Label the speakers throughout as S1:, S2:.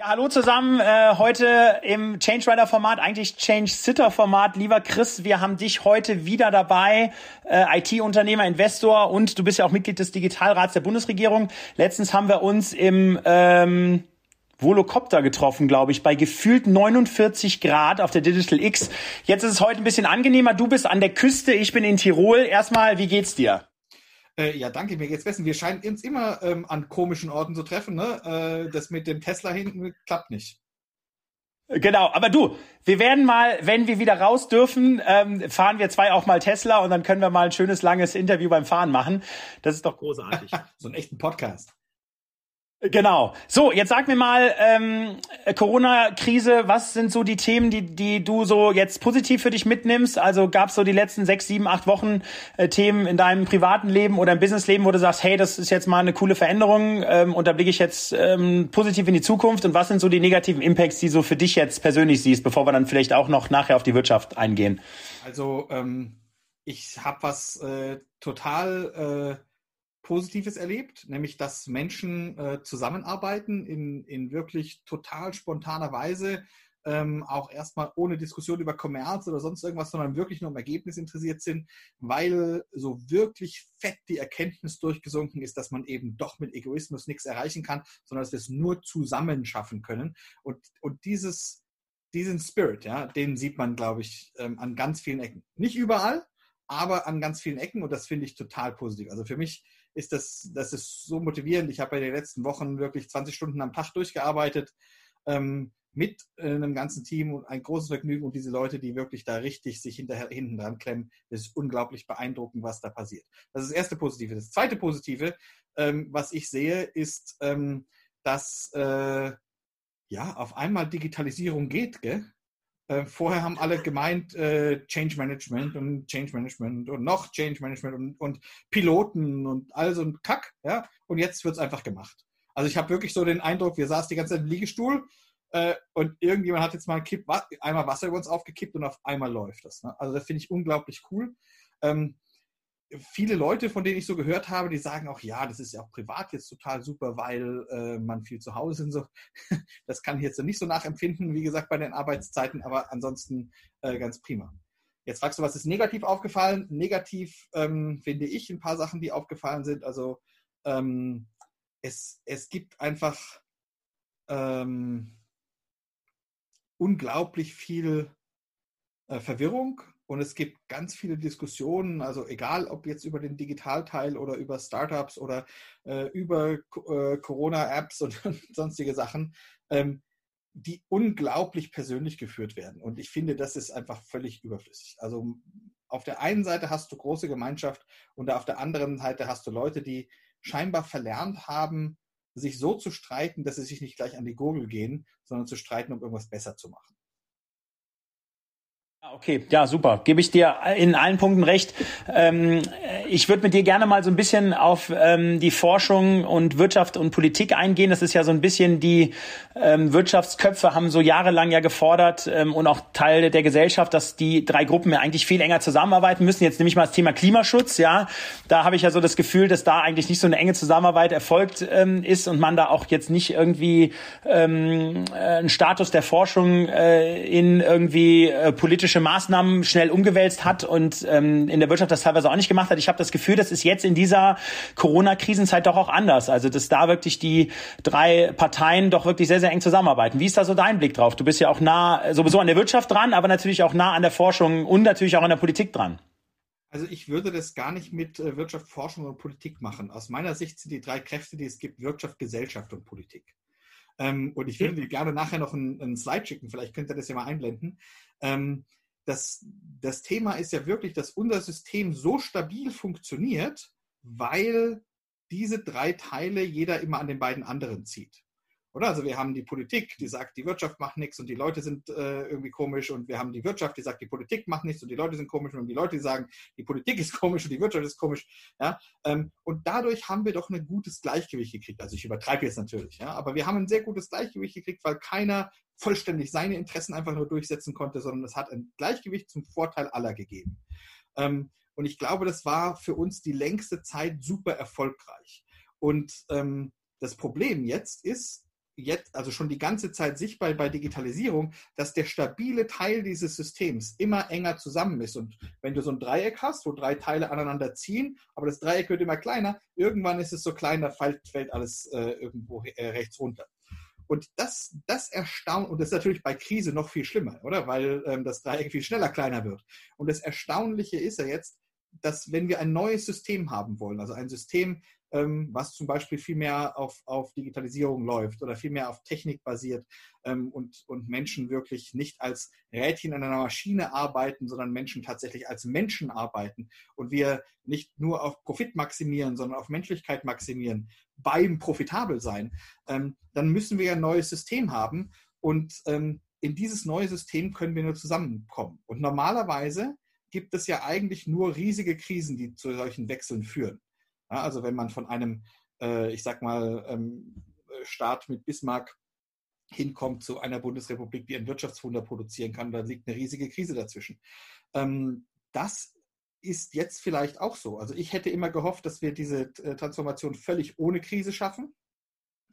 S1: Ja, hallo zusammen. Äh, heute im Change Rider Format, eigentlich Change Sitter Format. Lieber Chris, wir haben dich heute wieder dabei. Äh, IT-Unternehmer, Investor und du bist ja auch Mitglied des Digitalrats der Bundesregierung. Letztens haben wir uns im ähm, Volocopter getroffen, glaube ich, bei gefühlt 49 Grad auf der Digital X. Jetzt ist es heute ein bisschen angenehmer. Du bist an der Küste, ich bin in Tirol. Erstmal, wie geht's dir?
S2: Äh, ja, danke, mir geht's besser. Wir scheinen uns immer ähm, an komischen Orten zu treffen. Ne? Äh, das mit dem Tesla hinten klappt nicht.
S1: Genau, aber du, wir werden mal, wenn wir wieder raus dürfen, ähm, fahren wir zwei auch mal Tesla und dann können wir mal ein schönes langes Interview beim Fahren machen. Das ist doch großartig.
S2: so einen echten Podcast.
S1: Genau. So, jetzt sag mir mal, ähm, Corona-Krise, was sind so die Themen, die, die du so jetzt positiv für dich mitnimmst? Also gab es so die letzten sechs, sieben, acht Wochen äh, Themen in deinem privaten Leben oder im Businessleben, wo du sagst, hey, das ist jetzt mal eine coole Veränderung ähm, und da blicke ich jetzt ähm, positiv in die Zukunft. Und was sind so die negativen Impacts, die du für dich jetzt persönlich siehst, bevor wir dann vielleicht auch noch nachher auf die Wirtschaft eingehen?
S2: Also ähm, ich habe was äh, total... Äh Positives erlebt, nämlich dass Menschen äh, zusammenarbeiten in, in wirklich total spontaner Weise, ähm, auch erstmal ohne Diskussion über Kommerz oder sonst irgendwas, sondern wirklich nur um Ergebnis interessiert sind, weil so wirklich fett die Erkenntnis durchgesunken ist, dass man eben doch mit Egoismus nichts erreichen kann, sondern dass wir es nur zusammen schaffen können. Und, und dieses, diesen Spirit, ja, den sieht man, glaube ich, ähm, an ganz vielen Ecken. Nicht überall, aber an ganz vielen Ecken und das finde ich total positiv. Also für mich ist das, das ist so motivierend. Ich habe in den letzten Wochen wirklich 20 Stunden am Tag durchgearbeitet ähm, mit äh, einem ganzen Team und ein großes Vergnügen und diese Leute, die wirklich da richtig sich hinterher, hinten dran klemmen. Das ist unglaublich beeindruckend, was da passiert. Das ist das erste Positive. Das zweite Positive, ähm, was ich sehe, ist, ähm, dass äh, ja auf einmal Digitalisierung geht, gell? Äh, vorher haben alle gemeint, äh, Change Management und Change Management und noch Change Management und, und Piloten und all so ein Kack. Ja? Und jetzt wird es einfach gemacht. Also ich habe wirklich so den Eindruck, wir saßen die ganze Zeit im Liegestuhl äh, und irgendjemand hat jetzt mal ein Kipp, einmal Wasser über uns aufgekippt und auf einmal läuft das. Ne? Also das finde ich unglaublich cool. Ähm, viele Leute, von denen ich so gehört habe, die sagen auch, ja, das ist ja auch privat jetzt total super, weil äh, man viel zu Hause ist. So. Das kann ich jetzt nicht so nachempfinden, wie gesagt, bei den Arbeitszeiten, aber ansonsten äh, ganz prima. Jetzt fragst du, was ist negativ aufgefallen? Negativ ähm, finde ich ein paar Sachen, die aufgefallen sind. Also ähm, es, es gibt einfach ähm, unglaublich viel äh, Verwirrung und es gibt ganz viele Diskussionen, also egal ob jetzt über den Digitalteil oder über Startups oder äh, über äh, Corona-Apps und sonstige Sachen, ähm, die unglaublich persönlich geführt werden. Und ich finde, das ist einfach völlig überflüssig. Also auf der einen Seite hast du große Gemeinschaft und auf der anderen Seite hast du Leute, die scheinbar verlernt haben, sich so zu streiten, dass sie sich nicht gleich an die Gurgel gehen, sondern zu streiten, um irgendwas besser zu machen.
S1: Okay, ja, super. Gebe ich dir in allen Punkten recht. Ähm, ich würde mit dir gerne mal so ein bisschen auf ähm, die Forschung und Wirtschaft und Politik eingehen. Das ist ja so ein bisschen die ähm, Wirtschaftsköpfe haben so jahrelang ja gefordert ähm, und auch Teil der Gesellschaft, dass die drei Gruppen ja eigentlich viel enger zusammenarbeiten müssen. Jetzt nehme ich mal das Thema Klimaschutz. Ja, da habe ich ja so das Gefühl, dass da eigentlich nicht so eine enge Zusammenarbeit erfolgt ähm, ist und man da auch jetzt nicht irgendwie ähm, äh, einen Status der Forschung äh, in irgendwie äh, politische Maßnahmen schnell umgewälzt hat und ähm, in der Wirtschaft das teilweise auch nicht gemacht hat. Ich habe das Gefühl, das ist jetzt in dieser Corona-Krisenzeit doch auch anders. Also dass da wirklich die drei Parteien doch wirklich sehr, sehr eng zusammenarbeiten. Wie ist da so dein Blick drauf? Du bist ja auch nah sowieso an der Wirtschaft dran, aber natürlich auch nah an der Forschung und natürlich auch an der Politik dran.
S2: Also ich würde das gar nicht mit äh, Wirtschaft, Forschung und Politik machen. Aus meiner Sicht sind die drei Kräfte, die es gibt, Wirtschaft, Gesellschaft und Politik. Ähm, und ich würde dir gerne nachher noch einen, einen, Slide schicken, vielleicht könnt ihr das ja mal einblenden. Das, das Thema ist ja wirklich, dass unser System so stabil funktioniert, weil diese drei Teile jeder immer an den beiden anderen zieht. Oder? Also wir haben die Politik, die sagt, die Wirtschaft macht nichts und die Leute sind äh, irgendwie komisch und wir haben die Wirtschaft, die sagt, die Politik macht nichts und die Leute sind komisch und die Leute, die sagen, die Politik ist komisch und die Wirtschaft ist komisch. Ja? Ähm, und dadurch haben wir doch ein gutes Gleichgewicht gekriegt. Also ich übertreibe jetzt natürlich, ja? aber wir haben ein sehr gutes Gleichgewicht gekriegt, weil keiner vollständig seine Interessen einfach nur durchsetzen konnte, sondern es hat ein Gleichgewicht zum Vorteil aller gegeben. Ähm, und ich glaube, das war für uns die längste Zeit super erfolgreich. Und ähm, das Problem jetzt ist, jetzt, also schon die ganze Zeit sichtbar bei Digitalisierung, dass der stabile Teil dieses Systems immer enger zusammen ist. Und wenn du so ein Dreieck hast, wo drei Teile aneinander ziehen, aber das Dreieck wird immer kleiner, irgendwann ist es so klein, da fällt, alles äh, irgendwo äh, rechts runter. Und das, das erstaunt, und das ist natürlich bei Krise noch viel schlimmer, oder? Weil ähm, das Dreieck viel schneller kleiner wird. Und das Erstaunliche ist ja jetzt, dass wenn wir ein neues System haben wollen, also ein System, ähm, was zum Beispiel viel mehr auf, auf Digitalisierung läuft oder viel mehr auf Technik basiert ähm, und, und Menschen wirklich nicht als Rädchen in einer Maschine arbeiten, sondern Menschen tatsächlich als Menschen arbeiten und wir nicht nur auf Profit maximieren, sondern auf Menschlichkeit maximieren, beim profitabel sein, ähm, dann müssen wir ein neues System haben und ähm, in dieses neue System können wir nur zusammenkommen. Und normalerweise gibt es ja eigentlich nur riesige Krisen, die zu solchen Wechseln führen. Ja, also wenn man von einem, äh, ich sag mal, ähm, Staat mit Bismarck hinkommt zu einer Bundesrepublik, die ein Wirtschaftswunder produzieren kann, da liegt eine riesige Krise dazwischen. Ähm, das ist jetzt vielleicht auch so. Also ich hätte immer gehofft, dass wir diese äh, Transformation völlig ohne Krise schaffen.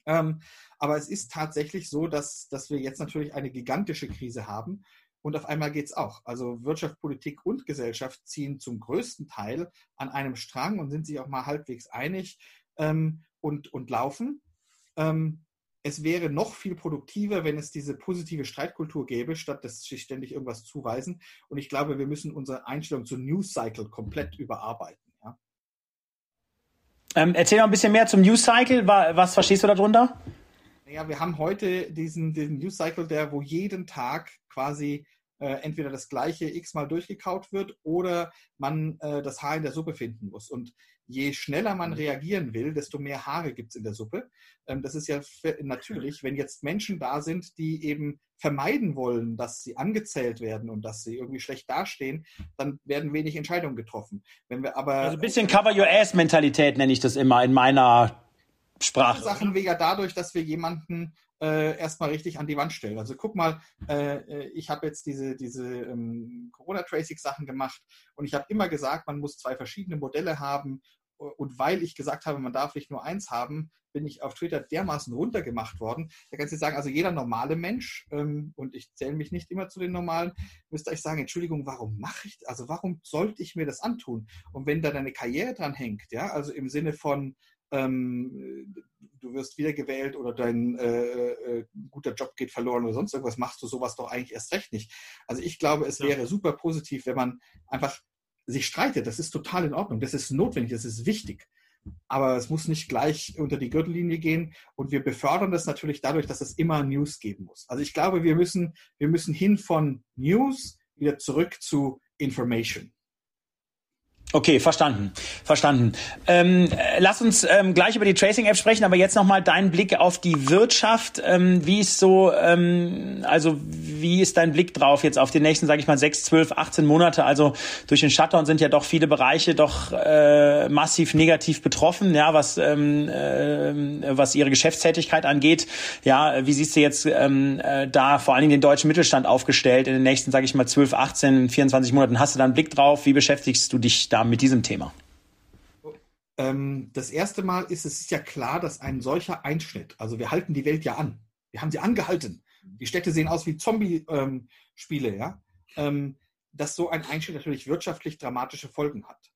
S2: Ähm, aber es ist tatsächlich so, dass, dass wir jetzt natürlich eine gigantische Krise haben und auf einmal geht es auch. Also Wirtschaft, Politik und Gesellschaft ziehen zum größten Teil an einem Strang und sind sich auch mal halbwegs einig ähm, und, und laufen. Ähm, es wäre noch viel produktiver, wenn es diese positive Streitkultur gäbe, statt dass sich ständig irgendwas zuweisen. Und ich glaube, wir müssen unsere Einstellung zu News Cycle komplett überarbeiten. Ja?
S1: Ähm, erzähl noch ein bisschen mehr zum News Cycle. Was verstehst du darunter?
S2: Ja, wir haben heute diesen, diesen News Cycle, der wo jeden Tag quasi äh, entweder das gleiche x-mal durchgekaut wird oder man äh, das Haar in der Suppe finden muss. Und je schneller man mhm. reagieren will, desto mehr Haare gibt es in der Suppe. Ähm, das ist ja natürlich, wenn jetzt Menschen da sind, die eben vermeiden wollen, dass sie angezählt werden und dass sie irgendwie schlecht dastehen, dann werden wenig Entscheidungen getroffen. Wenn wir aber
S1: also ein bisschen Cover Your Ass Mentalität nenne ich das immer in meiner Sprache.
S2: Sachen wir ja dadurch, dass wir jemanden äh, erstmal richtig an die Wand stellen. Also guck mal, äh, äh ich habe jetzt diese, diese ähm, Corona-Tracing-Sachen gemacht und ich habe immer gesagt, man muss zwei verschiedene Modelle haben. Und weil ich gesagt habe, man darf nicht nur eins haben, bin ich auf Twitter dermaßen runtergemacht worden. Da kannst du sagen, also jeder normale Mensch, ähm, und ich zähle mich nicht immer zu den Normalen, müsste euch sagen, Entschuldigung, warum mache ich, also warum sollte ich mir das antun? Und wenn da deine Karriere dran hängt, ja, also im Sinne von, ähm, du wirst wiedergewählt oder dein äh, äh, guter Job geht verloren oder sonst irgendwas, machst du sowas doch eigentlich erst recht nicht. Also ich glaube, es ja. wäre super positiv, wenn man einfach sich streitet. Das ist total in Ordnung. Das ist notwendig, das ist wichtig. Aber es muss nicht gleich unter die Gürtellinie gehen. Und wir befördern das natürlich dadurch, dass es immer News geben muss. Also ich glaube, wir müssen, wir müssen hin von News wieder zurück zu Information.
S1: Okay, verstanden, verstanden. Ähm, lass uns ähm, gleich über die Tracing-App sprechen, aber jetzt nochmal dein Blick auf die Wirtschaft. Ähm, wie ist so, ähm, also wie ist dein Blick drauf jetzt auf die nächsten, sage ich mal, sechs, zwölf, 18 Monate? Also durch den Shutdown sind ja doch viele Bereiche doch äh, massiv negativ betroffen, ja, was ähm, äh, was ihre Geschäftstätigkeit angeht. Ja, wie siehst du jetzt ähm, äh, da vor allen Dingen den deutschen Mittelstand aufgestellt in den nächsten, sage ich mal, 12, 18, 24 Monaten? Hast du da einen Blick drauf? Wie beschäftigst du dich da? Mit diesem Thema?
S2: Ähm, das erste Mal ist es ja klar, dass ein solcher Einschnitt, also wir halten die Welt ja an. Wir haben sie angehalten. Die Städte sehen aus wie Zombie-Spiele, ähm, ja. Ähm, dass so ein Einschnitt natürlich wirtschaftlich dramatische Folgen hat.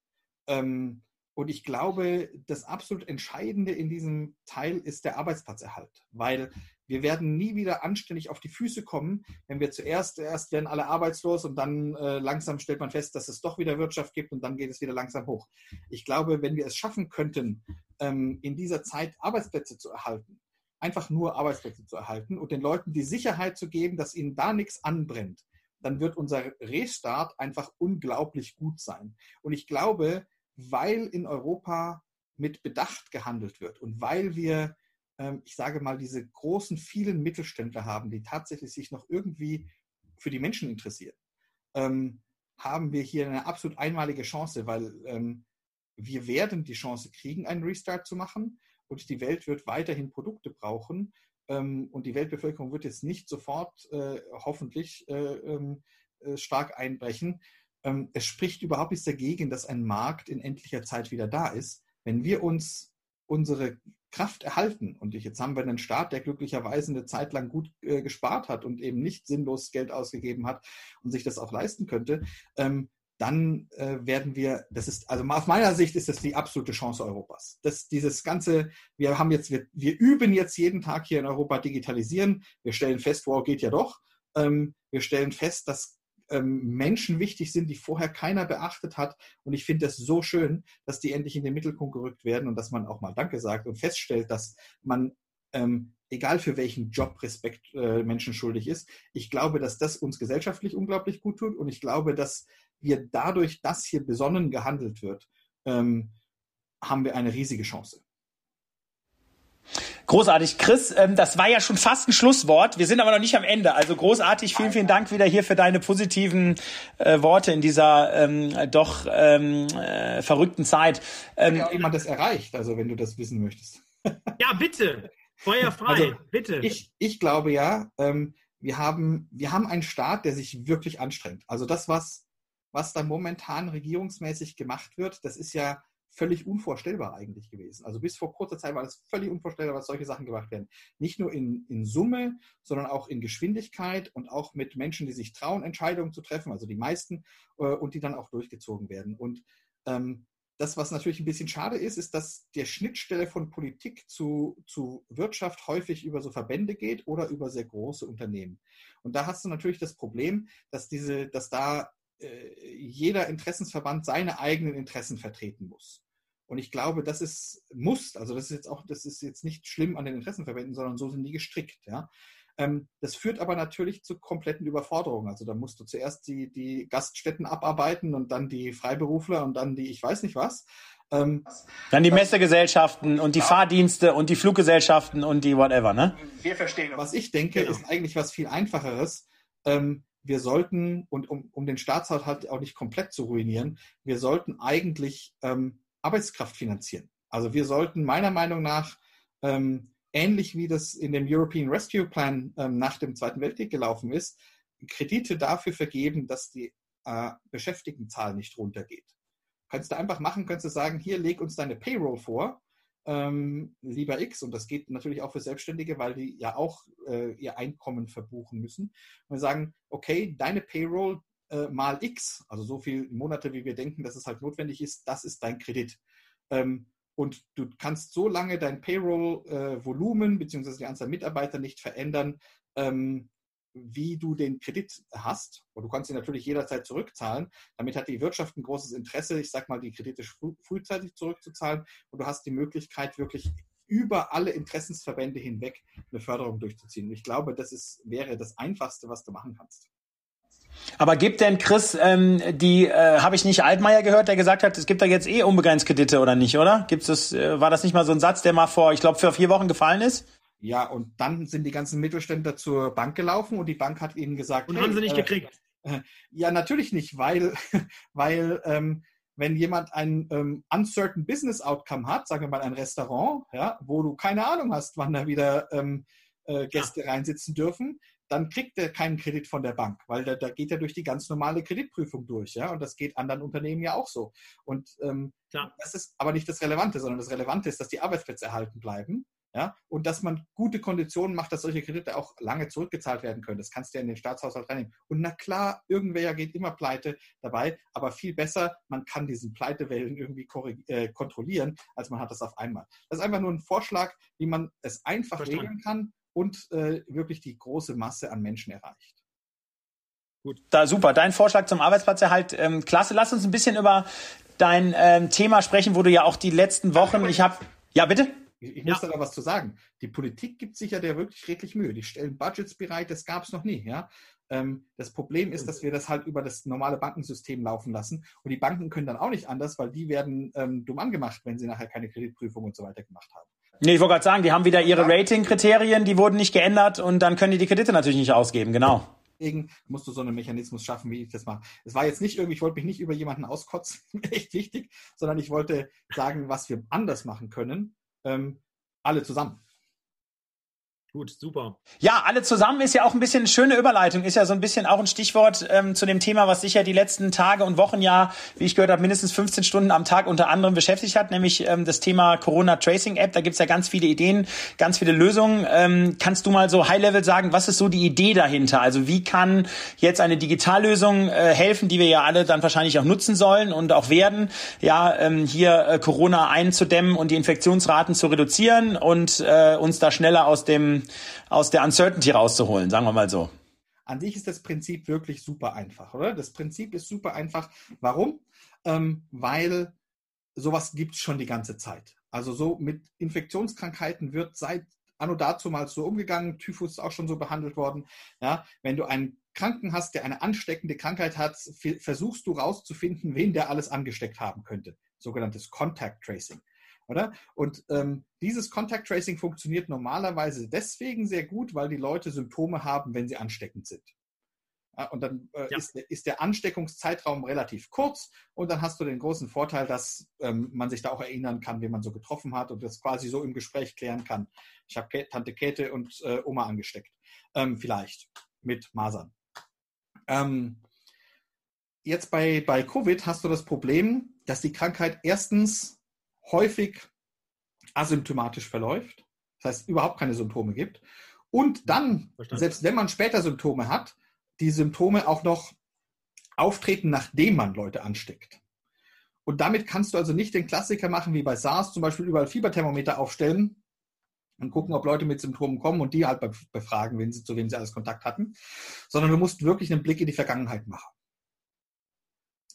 S2: Und ich glaube, das absolut Entscheidende in diesem Teil ist der Arbeitsplatzerhalt, weil wir werden nie wieder anständig auf die Füße kommen, wenn wir zuerst, erst werden alle arbeitslos und dann äh, langsam stellt man fest, dass es doch wieder Wirtschaft gibt und dann geht es wieder langsam hoch. Ich glaube, wenn wir es schaffen könnten, ähm, in dieser Zeit Arbeitsplätze zu erhalten, einfach nur Arbeitsplätze zu erhalten und den Leuten die Sicherheit zu geben, dass ihnen da nichts anbrennt, dann wird unser Restart einfach unglaublich gut sein. Und ich glaube, weil in Europa mit Bedacht gehandelt wird und weil wir, ich sage mal, diese großen, vielen Mittelständler haben, die tatsächlich sich noch irgendwie für die Menschen interessieren, ähm, haben wir hier eine absolut einmalige Chance, weil ähm, wir werden die Chance kriegen, einen Restart zu machen und die Welt wird weiterhin Produkte brauchen und die Weltbevölkerung wird jetzt nicht sofort äh, hoffentlich äh, stark einbrechen, ähm, es spricht überhaupt nichts dagegen, dass ein Markt in endlicher Zeit wieder da ist. Wenn wir uns unsere Kraft erhalten. Und jetzt haben wir einen Staat, der glücklicherweise eine Zeit lang gut äh, gespart hat und eben nicht sinnlos Geld ausgegeben hat und sich das auch leisten könnte. Ähm, dann äh, werden wir, das ist, also aus meiner Sicht ist das die absolute Chance Europas. Das, dieses ganze, wir haben jetzt, wir, wir üben jetzt jeden Tag hier in Europa digitalisieren. Wir stellen fest, wow, geht ja doch. Ähm, wir stellen fest, dass ähm, Menschen wichtig sind, die vorher keiner beachtet hat. Und ich finde es so schön, dass die endlich in den Mittelpunkt gerückt werden und dass man auch mal Danke sagt und feststellt, dass man ähm, egal für welchen Job Respekt äh, Menschen schuldig ist. Ich glaube, dass das uns gesellschaftlich unglaublich gut tut und ich glaube, dass wir dadurch, dass hier besonnen gehandelt wird, ähm, haben wir eine riesige Chance.
S1: Großartig. Chris, ähm, das war ja schon fast ein Schlusswort. Wir sind aber noch nicht am Ende. Also großartig. Vielen, vielen Dank wieder hier für deine positiven äh, Worte in dieser ähm, doch ähm, äh, verrückten Zeit.
S2: Ähm, Hat ja jemand das erreicht, also wenn du das wissen möchtest.
S1: ja, bitte. Feuer frei, also, bitte.
S2: Ich, ich glaube ja, ähm, wir, haben, wir haben einen Staat, der sich wirklich anstrengt. Also das, was, was da momentan regierungsmäßig gemacht wird, das ist ja völlig unvorstellbar eigentlich gewesen. Also bis vor kurzer Zeit war es völlig unvorstellbar, dass solche Sachen gemacht werden. Nicht nur in, in Summe, sondern auch in Geschwindigkeit und auch mit Menschen, die sich trauen, Entscheidungen zu treffen, also die meisten, äh, und die dann auch durchgezogen werden. Und ähm, das, was natürlich ein bisschen schade ist, ist, dass der Schnittstelle von Politik zu, zu Wirtschaft häufig über so Verbände geht oder über sehr große Unternehmen. Und da hast du natürlich das Problem, dass diese, dass da äh, jeder Interessensverband seine eigenen Interessen vertreten muss. Und ich glaube, das ist muss, also das ist jetzt auch, das ist jetzt nicht schlimm an den Interessenverbänden, sondern so sind die gestrickt, ja. Ähm, das führt aber natürlich zu kompletten Überforderungen. Also da musst du zuerst die, die Gaststätten abarbeiten und dann die Freiberufler und dann die ich weiß nicht was.
S1: Ähm, dann die Messegesellschaften und die ja. Fahrdienste und die Fluggesellschaften und die whatever, ne?
S2: Wir verstehen. Was ich denke, genau. ist eigentlich was viel einfacheres. Ähm, wir sollten, und um, um den Staatshaushalt auch nicht komplett zu ruinieren, wir sollten eigentlich ähm, Arbeitskraft finanzieren. Also wir sollten meiner Meinung nach, ähm, ähnlich wie das in dem European Rescue Plan ähm, nach dem Zweiten Weltkrieg gelaufen ist, Kredite dafür vergeben, dass die äh, Beschäftigtenzahl nicht runtergeht. Kannst du einfach machen, kannst du sagen, hier leg uns deine Payroll vor, ähm, lieber X, und das geht natürlich auch für Selbstständige, weil die ja auch äh, ihr Einkommen verbuchen müssen. Und sagen, okay, deine Payroll äh, mal X, also so viele Monate, wie wir denken, dass es halt notwendig ist, das ist dein Kredit. Ähm, und du kannst so lange dein Payroll-Volumen äh, bzw. die Anzahl Mitarbeiter nicht verändern, ähm, wie du den Kredit hast. Und du kannst ihn natürlich jederzeit zurückzahlen. Damit hat die Wirtschaft ein großes Interesse, ich sage mal, die Kredite früh, frühzeitig zurückzuzahlen. Und du hast die Möglichkeit, wirklich über alle Interessensverbände hinweg eine Förderung durchzuziehen. Und ich glaube, das ist, wäre das Einfachste, was du machen kannst.
S1: Aber gibt denn Chris ähm, die, äh, habe ich nicht Altmaier gehört, der gesagt hat, es gibt da jetzt eh unbegrenzt Kredite oder nicht, oder? Gibt's das, äh, war das nicht mal so ein Satz, der mal vor, ich glaube, für vier Wochen gefallen ist?
S2: Ja, und dann sind die ganzen Mittelständler zur Bank gelaufen und die Bank hat ihnen gesagt.
S1: Und hey, haben sie nicht äh, gekriegt?
S2: Äh, ja, natürlich nicht, weil, weil ähm, wenn jemand ein ähm, uncertain Business Outcome hat, sagen wir mal ein Restaurant, ja, wo du keine Ahnung hast, wann da wieder ähm, äh, Gäste ja. reinsitzen dürfen, dann kriegt er keinen Kredit von der Bank, weil da, da geht er durch die ganz normale Kreditprüfung durch, ja, und das geht anderen Unternehmen ja auch so. Und ähm, das ist aber nicht das Relevante, sondern das Relevante ist, dass die Arbeitsplätze erhalten bleiben, ja, und dass man gute Konditionen macht, dass solche Kredite auch lange zurückgezahlt werden können. Das kannst du ja in den Staatshaushalt reinnehmen. Und na klar, irgendwer geht immer pleite dabei, aber viel besser, man kann diesen Pleitewellen irgendwie äh, kontrollieren, als man hat das auf einmal. Das ist einfach nur ein Vorschlag, wie man es einfach Verstanden. regeln kann und äh, wirklich die große Masse an Menschen erreicht.
S1: Gut, da super. Dein Vorschlag zum Arbeitsplatzerhalt, ähm, klasse. Lass uns ein bisschen über dein ähm, Thema sprechen, wo du ja auch die letzten Wochen, ich habe, ja bitte.
S2: Ich, ich muss ja. da was zu sagen. Die Politik gibt sich ja der wirklich redlich Mühe. Die stellen Budgets bereit, das gab es noch nie. Ja? Ähm, das Problem ist, dass wir das halt über das normale Bankensystem laufen lassen. Und die Banken können dann auch nicht anders, weil die werden ähm, dumm angemacht, wenn sie nachher keine Kreditprüfung und so weiter gemacht haben.
S1: Nee, ich wollte gerade sagen, die haben wieder ihre Rating-Kriterien, die wurden nicht geändert und dann können die die Kredite natürlich nicht ausgeben, genau.
S2: Deswegen musst du so einen Mechanismus schaffen, wie ich das mache. Es war jetzt nicht irgendwie, ich wollte mich nicht über jemanden auskotzen, echt wichtig, sondern ich wollte sagen, was wir anders machen können, ähm, alle zusammen.
S1: Gut, super. Ja, alle zusammen ist ja auch ein bisschen eine schöne Überleitung, ist ja so ein bisschen auch ein Stichwort ähm, zu dem Thema, was sich ja die letzten Tage und Wochen ja, wie ich gehört habe, mindestens 15 Stunden am Tag unter anderem beschäftigt hat, nämlich ähm, das Thema Corona Tracing App. Da gibt's ja ganz viele Ideen, ganz viele Lösungen. Ähm, kannst du mal so High-Level sagen, was ist so die Idee dahinter? Also wie kann jetzt eine Digitallösung äh, helfen, die wir ja alle dann wahrscheinlich auch nutzen sollen und auch werden, ja, ähm, hier äh, Corona einzudämmen und die Infektionsraten zu reduzieren und äh, uns da schneller aus dem aus der Uncertainty rauszuholen, sagen wir mal so.
S2: An sich ist das Prinzip wirklich super einfach, oder? Das Prinzip ist super einfach. Warum? Ähm, weil sowas gibt es schon die ganze Zeit. Also so mit Infektionskrankheiten wird seit anno dazu mal so umgegangen. Typhus ist auch schon so behandelt worden. Ja, wenn du einen Kranken hast, der eine ansteckende Krankheit hat, versuchst du rauszufinden, wen der alles angesteckt haben könnte. Sogenanntes Contact Tracing oder? Und ähm, dieses Contact Tracing funktioniert normalerweise deswegen sehr gut, weil die Leute Symptome haben, wenn sie ansteckend sind. Ja, und dann äh, ja. ist, ist, der Ansteckungszeitraum relativ kurz und dann hast du den großen Vorteil, dass ähm, man sich da auch erinnern kann, wen man so getroffen hat und das quasi so im Gespräch klären kann. Ich habe Tante Käthe und äh, Oma angesteckt. Ähm, vielleicht mit Masern. Ähm, jetzt bei, bei Covid hast du das Problem, dass die Krankheit erstens häufig asymptomatisch verläuft, das heißt überhaupt keine Symptome gibt. Und dann, Verstanden. selbst wenn man später Symptome hat, die Symptome auch noch auftreten, nachdem man Leute ansteckt. Und damit kannst du also nicht den Klassiker machen, wie bei SARS, zum Beispiel überall Fieberthermometer aufstellen und gucken, ob Leute mit Symptomen kommen und die halt befragen, wenn sie, zu wem sie alles Kontakt hatten, sondern du musst wirklich einen Blick in die Vergangenheit machen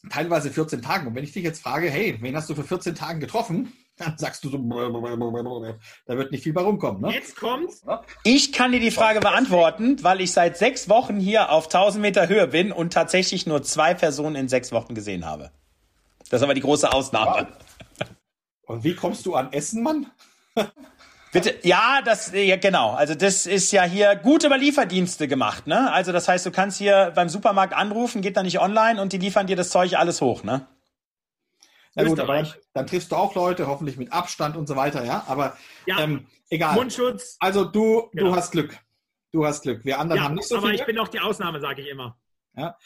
S2: teilweise 14 Tagen. Und wenn ich dich jetzt frage, hey, wen hast du für 14 Tagen getroffen? Dann sagst du so, da wird nicht viel bei rumkommen. Ne?
S1: Jetzt kommt's. Ich kann dir die Frage beantworten, weil ich seit sechs Wochen hier auf 1000 Meter Höhe bin und tatsächlich nur zwei Personen in sechs Wochen gesehen habe. Das ist aber die große Ausnahme.
S2: Und wie kommst du an Essen, Mann?
S1: Bitte, ja, das, ja, genau. Also das ist ja hier gut über Lieferdienste gemacht, ne? Also das heißt, du kannst hier beim Supermarkt anrufen, geht da nicht online und die liefern dir das Zeug alles hoch, ne?
S2: Na gut, aber dann, dann, triffst du auch Leute, hoffentlich mit Abstand und so weiter, ja. Aber ja, ähm, egal.
S1: Mundschutz.
S2: Also du, genau. du hast Glück. Du hast Glück. Wir anderen ja, haben nicht so
S1: aber
S2: viel.
S1: Aber ich bin auch die Ausnahme, sage ich immer.
S2: Ja.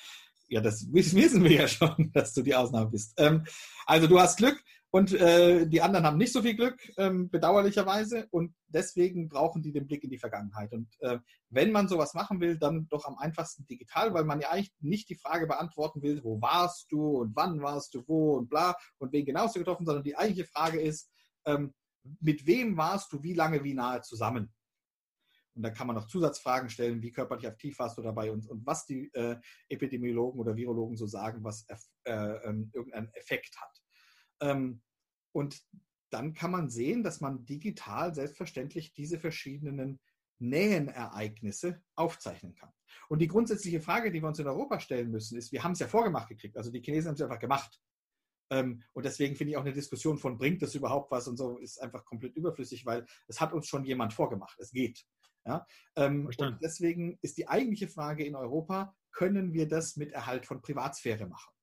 S2: Ja, das wissen wir ja schon, dass du die Ausnahme bist. Ähm, also du hast Glück. Und äh, die anderen haben nicht so viel Glück, ähm, bedauerlicherweise. Und deswegen brauchen die den Blick in die Vergangenheit. Und äh, wenn man sowas machen will, dann doch am einfachsten digital, weil man ja eigentlich nicht die Frage beantworten will, wo warst du und wann warst du wo und bla und wen genau hast du getroffen, sondern die eigentliche Frage ist, ähm, mit wem warst du wie lange, wie nahe zusammen? Und da kann man noch Zusatzfragen stellen, wie körperlich aktiv warst du dabei und, und was die äh, Epidemiologen oder Virologen so sagen, was äh, ähm, irgendeinen Effekt hat. Ähm, und dann kann man sehen, dass man digital selbstverständlich diese verschiedenen Nähenereignisse aufzeichnen kann. Und die grundsätzliche Frage, die wir uns in Europa stellen müssen, ist, wir haben es ja vorgemacht gekriegt, also die Chinesen haben es einfach gemacht. Ähm, und deswegen finde ich auch eine Diskussion von, bringt das überhaupt was und so, ist einfach komplett überflüssig, weil es hat uns schon jemand vorgemacht. Es geht. Ja? Ähm, und deswegen ist die eigentliche Frage in Europa, können wir das mit Erhalt von Privatsphäre machen?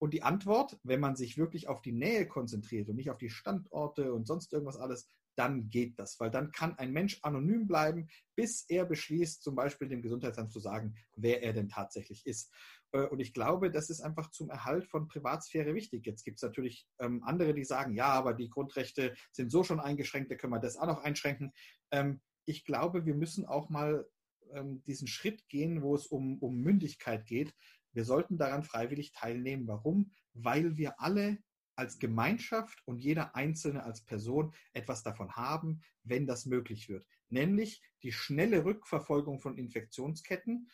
S2: Und die Antwort, wenn man sich wirklich auf die Nähe konzentriert und nicht auf die Standorte und sonst irgendwas alles, dann geht das, weil dann kann ein Mensch anonym bleiben, bis er beschließt, zum Beispiel dem Gesundheitsamt zu sagen, wer er denn tatsächlich ist. Äh, und ich glaube, das ist einfach zum Erhalt von Privatsphäre wichtig. Jetzt gibt es natürlich ähm, andere, die sagen, ja, aber die Grundrechte sind so schon eingeschränkt, da können wir das auch noch einschränken. Ähm, ich glaube, wir müssen auch mal ähm, diesen Schritt gehen, wo es um, um Mündigkeit geht, wir sollten daran freiwillig teilnehmen. Warum? Weil wir alle als Gemeinschaft und jeder Einzelne als Person etwas davon haben, wenn das möglich wird. Nämlich die schnelle Rückverfolgung von Infektionsketten,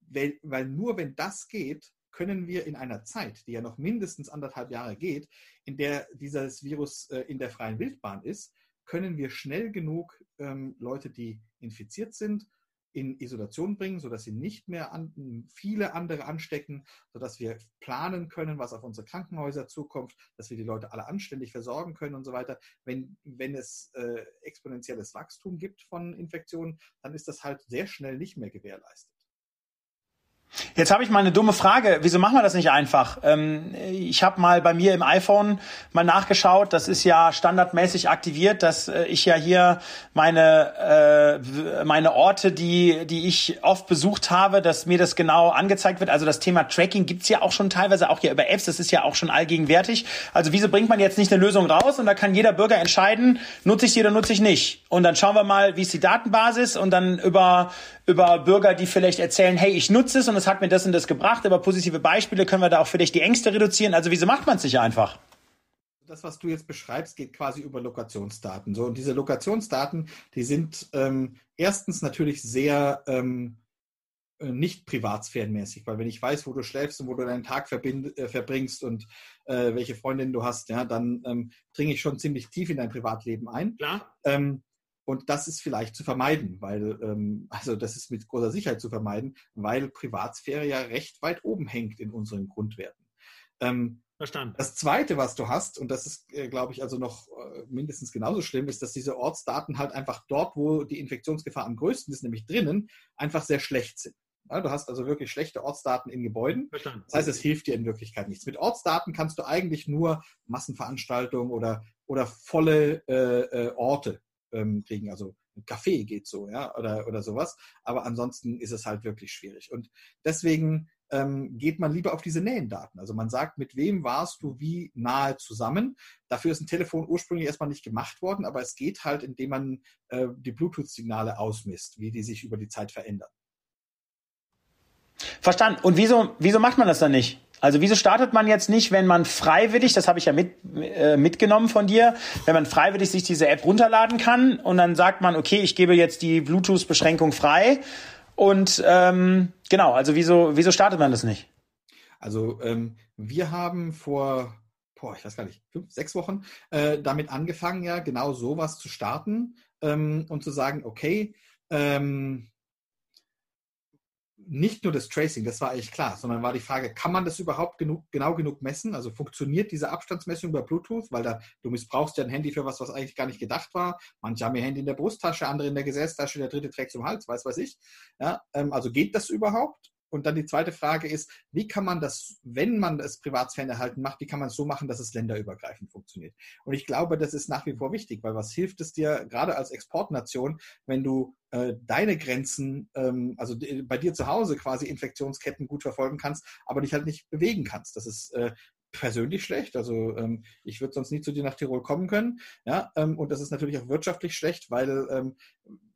S2: weil, weil nur wenn das geht, können wir in einer Zeit, die ja noch mindestens anderthalb Jahre geht, in der dieses Virus äh, in der freien Wildbahn ist, können wir schnell genug ähm, Leute, die infiziert sind, in Isolation bringen, sodass sie nicht mehr an, viele andere anstecken, sodass wir planen können, was auf unsere Krankenhäuser zukommt, dass wir die Leute alle anständig versorgen können und so weiter. Wenn, wenn es äh, exponentielles Wachstum gibt von Infektionen, dann ist das halt sehr schnell nicht mehr gewährleistet.
S1: Jetzt habe ich mal eine dumme Frage. Wieso machen wir das nicht einfach? Ähm, ich habe mal bei mir im iPhone mal nachgeschaut. Das ist ja standardmäßig aktiviert, dass äh, ich ja hier meine äh, meine Orte, die die ich oft besucht habe, dass mir das genau angezeigt wird. Also das Thema Tracking gibt's ja auch schon teilweise auch hier über Apps. Das ist ja auch schon allgegenwärtig. Also wieso bringt man jetzt nicht eine Lösung raus und da kann jeder Bürger entscheiden, nutze ich sie oder nutze ich nicht? Und dann schauen wir mal, wie ist die Datenbasis und dann über über Bürger, die vielleicht erzählen, hey, ich nutze es und es hat mir das und das gebracht. Über positive Beispiele können wir da auch vielleicht die Ängste reduzieren. Also wieso macht man es nicht einfach?
S2: Das, was du jetzt beschreibst, geht quasi über Lokationsdaten. So, und diese Lokationsdaten, die sind ähm, erstens natürlich sehr ähm, äh, nicht privatsphärenmäßig, weil wenn ich weiß, wo du schläfst und wo du deinen Tag äh, verbringst und äh, welche Freundin du hast, ja, dann ähm, dringe ich schon ziemlich tief in dein Privatleben ein.
S1: Klar.
S2: Ähm, und das ist vielleicht zu vermeiden, weil, ähm, also das ist mit großer Sicherheit zu vermeiden, weil Privatsphäre ja recht weit oben hängt in unseren Grundwerten.
S1: Ähm, Verstanden.
S2: Das Zweite, was du hast, und das ist, äh, glaube ich, also noch äh, mindestens genauso schlimm, ist, dass diese Ortsdaten halt einfach dort, wo die Infektionsgefahr am größten ist, nämlich drinnen, einfach sehr schlecht sind. Ja, du hast also wirklich schlechte Ortsdaten in Gebäuden.
S1: Verstanden.
S2: Das heißt, es hilft dir in Wirklichkeit nichts. Mit Ortsdaten kannst du eigentlich nur Massenveranstaltungen oder, oder volle äh, äh Orte ähm, kriegen. Also ein Kaffee geht so, ja, oder, oder sowas. Aber ansonsten ist es halt wirklich schwierig. Und deswegen ähm, geht man lieber auf diese Nähendaten. Also man sagt, mit wem warst du wie nahe zusammen. Dafür ist ein Telefon ursprünglich erstmal nicht gemacht worden, aber es geht halt, indem man äh, die Bluetooth-Signale ausmisst, wie die sich über die Zeit verändern.
S1: Verstanden. Und wieso, wieso macht man das dann nicht? Also wieso startet man jetzt nicht, wenn man freiwillig, das habe ich ja mit, äh, mitgenommen von dir, wenn man freiwillig sich diese App runterladen kann und dann sagt man, okay, ich gebe jetzt die Bluetooth-Beschränkung frei und ähm, genau, also wieso, wieso startet man das nicht?
S2: Also ähm, wir haben vor, boah, ich weiß gar nicht, fünf, sechs Wochen äh, damit angefangen, ja genau sowas zu starten ähm, und zu sagen, okay, ähm, nicht nur das Tracing, das war eigentlich klar, sondern war die Frage, kann man das überhaupt genug, genau genug messen? Also funktioniert diese Abstandsmessung über Bluetooth? Weil da, du missbrauchst ja ein Handy für was, was eigentlich gar nicht gedacht war. Manche haben ihr Handy in der Brusttasche, andere in der Gesäßtasche, der dritte trägt zum Hals, weiß weiß ich. Ja, ähm, also geht das überhaupt? Und dann die zweite Frage ist, wie kann man das, wenn man das Privatsphärenerhalten macht, wie kann man es so machen, dass es länderübergreifend funktioniert? Und ich glaube, das ist nach wie vor wichtig, weil was hilft es dir gerade als Exportnation, wenn du äh, deine Grenzen, ähm, also bei dir zu Hause quasi Infektionsketten gut verfolgen kannst, aber dich halt nicht bewegen kannst. Das ist äh, persönlich schlecht. Also ähm, ich würde sonst nie zu dir nach Tirol kommen können. Ja, ähm, und das ist natürlich auch wirtschaftlich schlecht, weil ähm,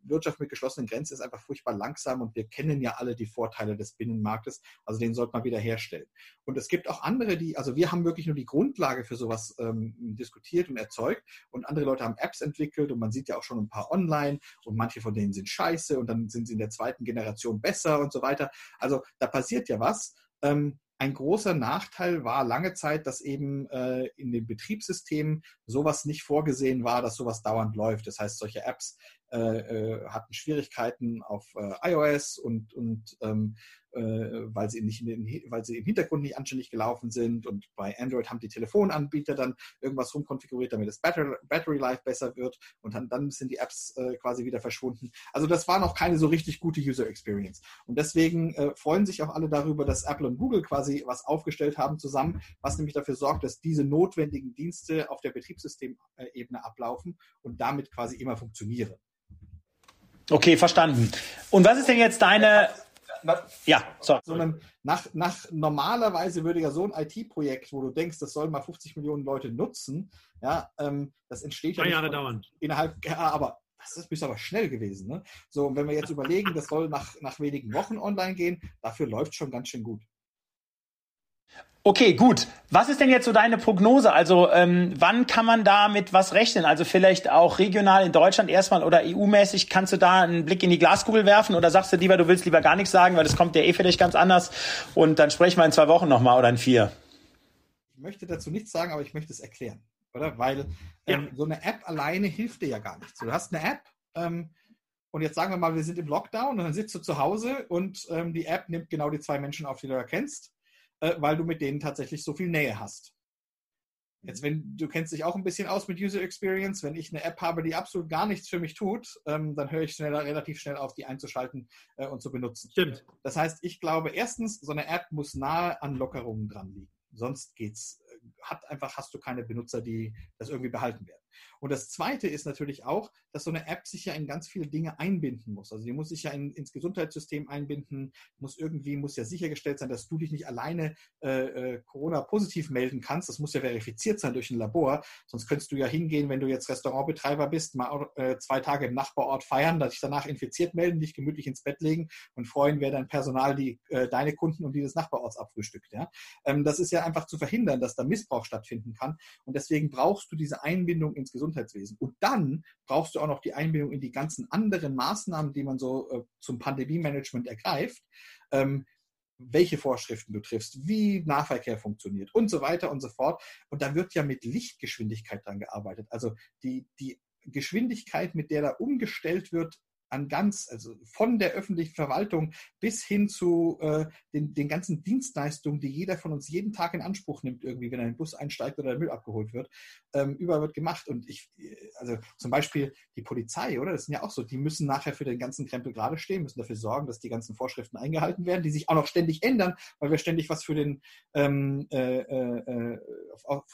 S2: Wirtschaft mit geschlossenen Grenzen ist einfach furchtbar langsam und wir kennen ja alle die Vorteile des Binnenmarktes. Also den sollte man wieder herstellen. Und es gibt auch andere, die, also wir haben wirklich nur die Grundlage für sowas ähm, diskutiert und erzeugt und andere Leute haben Apps entwickelt und man sieht ja auch schon ein paar online und manche von denen sind scheiße und dann sind sie in der zweiten Generation besser und so weiter. Also da passiert ja was. Ähm, ein großer Nachteil war lange Zeit, dass eben äh, in den Betriebssystemen sowas nicht vorgesehen war, dass sowas dauernd läuft. Das heißt, solche Apps äh, äh, hatten Schwierigkeiten auf äh, iOS und, und ähm, äh, weil, sie nicht weil sie im Hintergrund nicht anständig gelaufen sind. Und bei Android haben die Telefonanbieter dann irgendwas rumkonfiguriert, damit das Battery, Battery Life besser wird. Und dann, dann sind die Apps äh, quasi wieder verschwunden. Also das war noch keine so richtig gute User Experience. Und deswegen äh, freuen sich auch alle darüber, dass Apple und Google quasi was aufgestellt haben zusammen, was nämlich dafür sorgt, dass diese notwendigen Dienste auf der Betriebssystemebene ablaufen und damit quasi immer funktionieren.
S1: Okay, verstanden. Und was ist denn jetzt deine
S2: ja, sorry. Sondern nach, nach normalerweise würde ja so ein IT-Projekt, wo du denkst, das sollen mal 50 Millionen Leute nutzen, ja, ähm, das entsteht
S1: ja Jahre dauern.
S2: innerhalb, ja, aber das ist, ist aber schnell gewesen. Ne? So, und wenn wir jetzt überlegen, das soll nach, nach wenigen Wochen online gehen, dafür läuft schon ganz schön gut.
S1: Okay, gut. Was ist denn jetzt so deine Prognose? Also ähm, wann kann man da mit was rechnen? Also vielleicht auch regional in Deutschland erstmal oder EU-mäßig. Kannst du da einen Blick in die Glaskugel werfen oder sagst du lieber, du willst lieber gar nichts sagen, weil das kommt ja eh vielleicht ganz anders und dann sprechen wir in zwei Wochen nochmal oder in vier?
S2: Ich möchte dazu nichts sagen, aber ich möchte es erklären. Oder? Weil ähm, ja. so eine App alleine hilft dir ja gar nichts. Du hast eine App ähm, und jetzt sagen wir mal, wir sind im Lockdown und dann sitzt du zu Hause und ähm, die App nimmt genau die zwei Menschen auf, die du erkennst äh, weil du mit denen tatsächlich so viel Nähe hast. Jetzt, wenn du kennst dich auch ein bisschen aus mit User Experience, wenn ich eine App habe, die absolut gar nichts für mich tut, ähm, dann höre ich schneller, relativ schnell auf, die einzuschalten äh, und zu benutzen.
S1: Stimmt.
S2: Das heißt, ich glaube, erstens, so eine App muss nahe an Lockerungen dran liegen. Sonst geht's, äh, hat einfach, hast du keine Benutzer, die das irgendwie behalten werden. Und das Zweite ist natürlich auch, dass so eine App sich ja in ganz viele Dinge einbinden muss. Also die muss sich ja in, ins Gesundheitssystem einbinden, muss irgendwie, muss ja sichergestellt sein, dass du dich nicht alleine äh, äh, Corona-positiv melden kannst. Das muss ja verifiziert sein durch ein Labor. Sonst könntest du ja hingehen, wenn du jetzt Restaurantbetreiber bist, mal äh, zwei Tage im Nachbarort feiern, dich danach infiziert melden, dich gemütlich ins Bett legen und freuen, wer dein Personal die, äh, deine Kunden und die des Nachbarorts abfrühstückt. Ja? Ähm, das ist ja einfach zu verhindern, dass da Missbrauch stattfinden kann. Und deswegen brauchst du diese Einbindung ins Gesundheitswesen. Und dann brauchst du auch noch die Einbindung in die ganzen anderen Maßnahmen, die man so äh, zum Pandemie-Management ergreift. Ähm, welche Vorschriften du triffst, wie Nahverkehr funktioniert und so weiter und so fort. Und da wird ja mit Lichtgeschwindigkeit dran gearbeitet. Also die, die Geschwindigkeit, mit der da umgestellt wird an ganz, also von der öffentlichen Verwaltung bis hin zu äh, den, den ganzen Dienstleistungen, die jeder von uns jeden Tag in Anspruch nimmt, irgendwie, wenn er in den Bus einsteigt oder der Müll abgeholt wird, ähm, überall wird gemacht. Und ich, also zum Beispiel die Polizei, oder? Das sind ja auch so, die müssen nachher für den ganzen Krempel gerade stehen, müssen dafür sorgen, dass die ganzen Vorschriften eingehalten werden, die sich auch noch ständig ändern, weil wir ständig was für den ähm, äh, äh,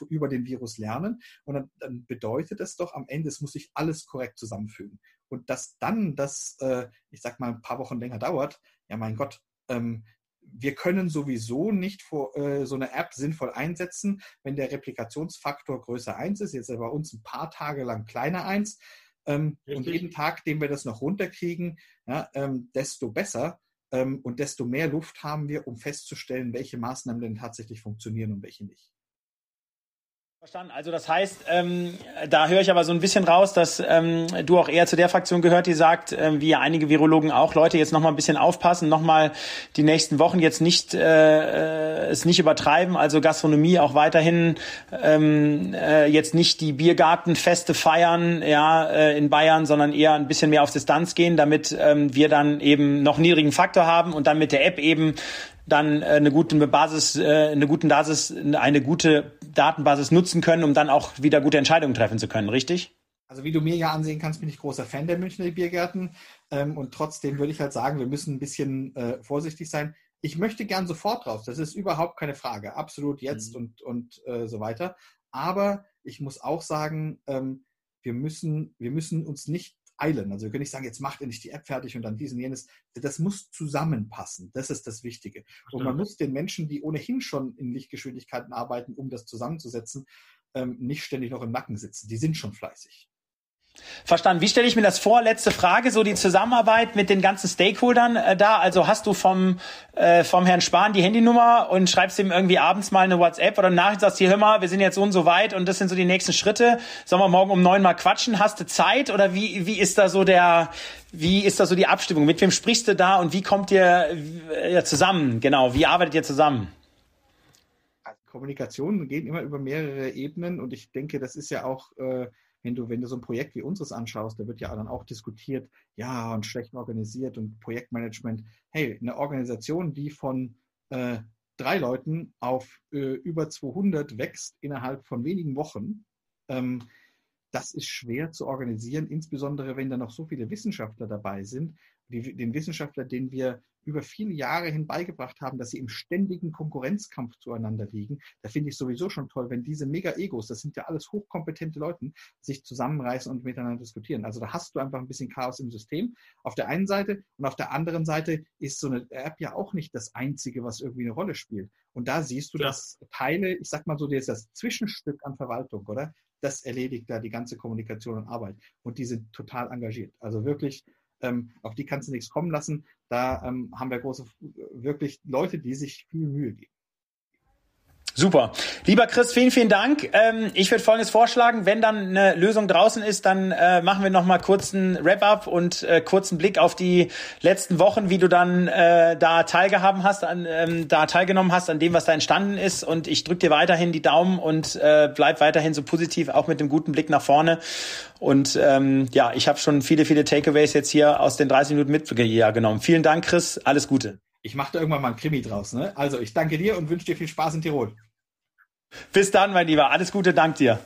S2: über den Virus lernen. Und dann, dann bedeutet das doch am Ende, es muss sich alles korrekt zusammenfügen und dass dann das, äh, ich sag mal, ein paar Wochen länger dauert, ja mein Gott, ähm, wir können sowieso nicht vor, äh, so eine App sinnvoll einsetzen, wenn der Replikationsfaktor größer 1 ist. Jetzt ist er bei uns ein paar Tage lang kleiner 1. Ähm, und jeden Tag, den wir das noch runterkriegen, ja, ähm, desto besser ähm, und desto mehr Luft haben wir, um festzustellen, welche Maßnahmen denn tatsächlich funktionieren und welche nicht.
S1: Verstanden. Also das heißt, ähm, da höre ich aber so ein bisschen raus, dass ähm, du auch eher zu der Fraktion gehört, die sagt, äh, wie einige Virologen auch, Leute jetzt noch mal ein bisschen aufpassen, noch mal die nächsten Wochen jetzt nicht äh, es nicht übertreiben, also Gastronomie auch weiterhin ähm, äh, jetzt nicht die Biergartenfeste feiern, ja äh, in Bayern, sondern eher ein bisschen mehr auf Distanz gehen, damit ähm, wir dann eben noch niedrigen Faktor haben und dann mit der App eben dann äh, eine gute Basis, äh, eine gute Basis, eine gute Datenbasis nutzen können, um dann auch wieder gute Entscheidungen treffen zu können, richtig?
S2: Also wie du mir ja ansehen kannst, bin ich großer Fan der Münchner Biergärten. Ähm, und trotzdem würde ich halt sagen, wir müssen ein bisschen äh, vorsichtig sein. Ich möchte gern sofort raus. Das ist überhaupt keine Frage. Absolut jetzt mhm. und, und äh, so weiter. Aber ich muss auch sagen, ähm, wir, müssen, wir müssen uns nicht eilen. Also wir können nicht sagen, jetzt macht ihr nicht die App fertig und dann dies und jenes. Das muss zusammenpassen. Das ist das Wichtige. Und man muss den Menschen, die ohnehin schon in Lichtgeschwindigkeiten arbeiten, um das zusammenzusetzen, ähm, nicht ständig noch im Nacken sitzen. Die sind schon fleißig.
S1: Verstanden. Wie stelle ich mir das vor? Letzte Frage, so die Zusammenarbeit mit den ganzen Stakeholdern äh, da. Also hast du vom, äh, vom Herrn Spahn die Handynummer und schreibst ihm irgendwie abends mal eine WhatsApp oder eine Nachricht, sagst hier, hör mal, wir sind jetzt so und so weit und das sind so die nächsten Schritte. Sollen wir morgen um neun mal quatschen? Hast du Zeit oder wie, wie ist da so der, wie ist da so die Abstimmung? Mit wem sprichst du da und wie kommt ihr äh, zusammen? Genau, wie arbeitet ihr zusammen?
S2: Kommunikation geht immer über mehrere Ebenen und ich denke, das ist ja auch äh, wenn du, wenn du so ein Projekt wie unseres anschaust, da wird ja dann auch diskutiert, ja, und schlecht organisiert und Projektmanagement. Hey, eine Organisation, die von äh, drei Leuten auf äh, über 200 wächst innerhalb von wenigen Wochen, ähm, das ist schwer zu organisieren, insbesondere wenn da noch so viele Wissenschaftler dabei sind. Die, den Wissenschaftler, den wir über viele Jahre hin beigebracht haben, dass sie im ständigen Konkurrenzkampf zueinander liegen. Da finde ich sowieso schon toll, wenn diese Mega-Egos, das sind ja alles hochkompetente Leute, sich zusammenreißen und miteinander diskutieren. Also da hast du einfach ein bisschen Chaos im System auf der einen Seite und auf der anderen Seite ist so eine App ja auch nicht das Einzige, was irgendwie eine Rolle spielt. Und da siehst du, ja. dass Teile, ich sag mal so, das, das Zwischenstück an Verwaltung, oder? Das erledigt da die ganze Kommunikation und Arbeit. Und die sind total engagiert. Also wirklich, ähm, auf die kannst du nichts kommen lassen. Da ähm, haben wir große, wirklich Leute, die sich viel Mühe geben.
S1: Super. Lieber Chris, vielen, vielen Dank. Ähm, ich würde Folgendes vorschlagen. Wenn dann eine Lösung draußen ist, dann äh, machen wir noch mal kurz einen Wrap-up und äh, kurzen Blick auf die letzten Wochen, wie du dann äh, da teilgehaben hast, an, ähm, da teilgenommen hast an dem, was da entstanden ist. Und ich drücke dir weiterhin die Daumen und äh, bleib weiterhin so positiv, auch mit dem guten Blick nach vorne. Und ähm, ja, ich habe schon viele, viele Takeaways jetzt hier aus den 30 Minuten mitgenommen. Vielen Dank, Chris. Alles Gute.
S2: Ich mache da irgendwann mal ein Krimi draus. Ne? Also ich danke dir und wünsche dir viel Spaß in Tirol.
S1: Bis dann, mein Lieber. Alles Gute, dank dir.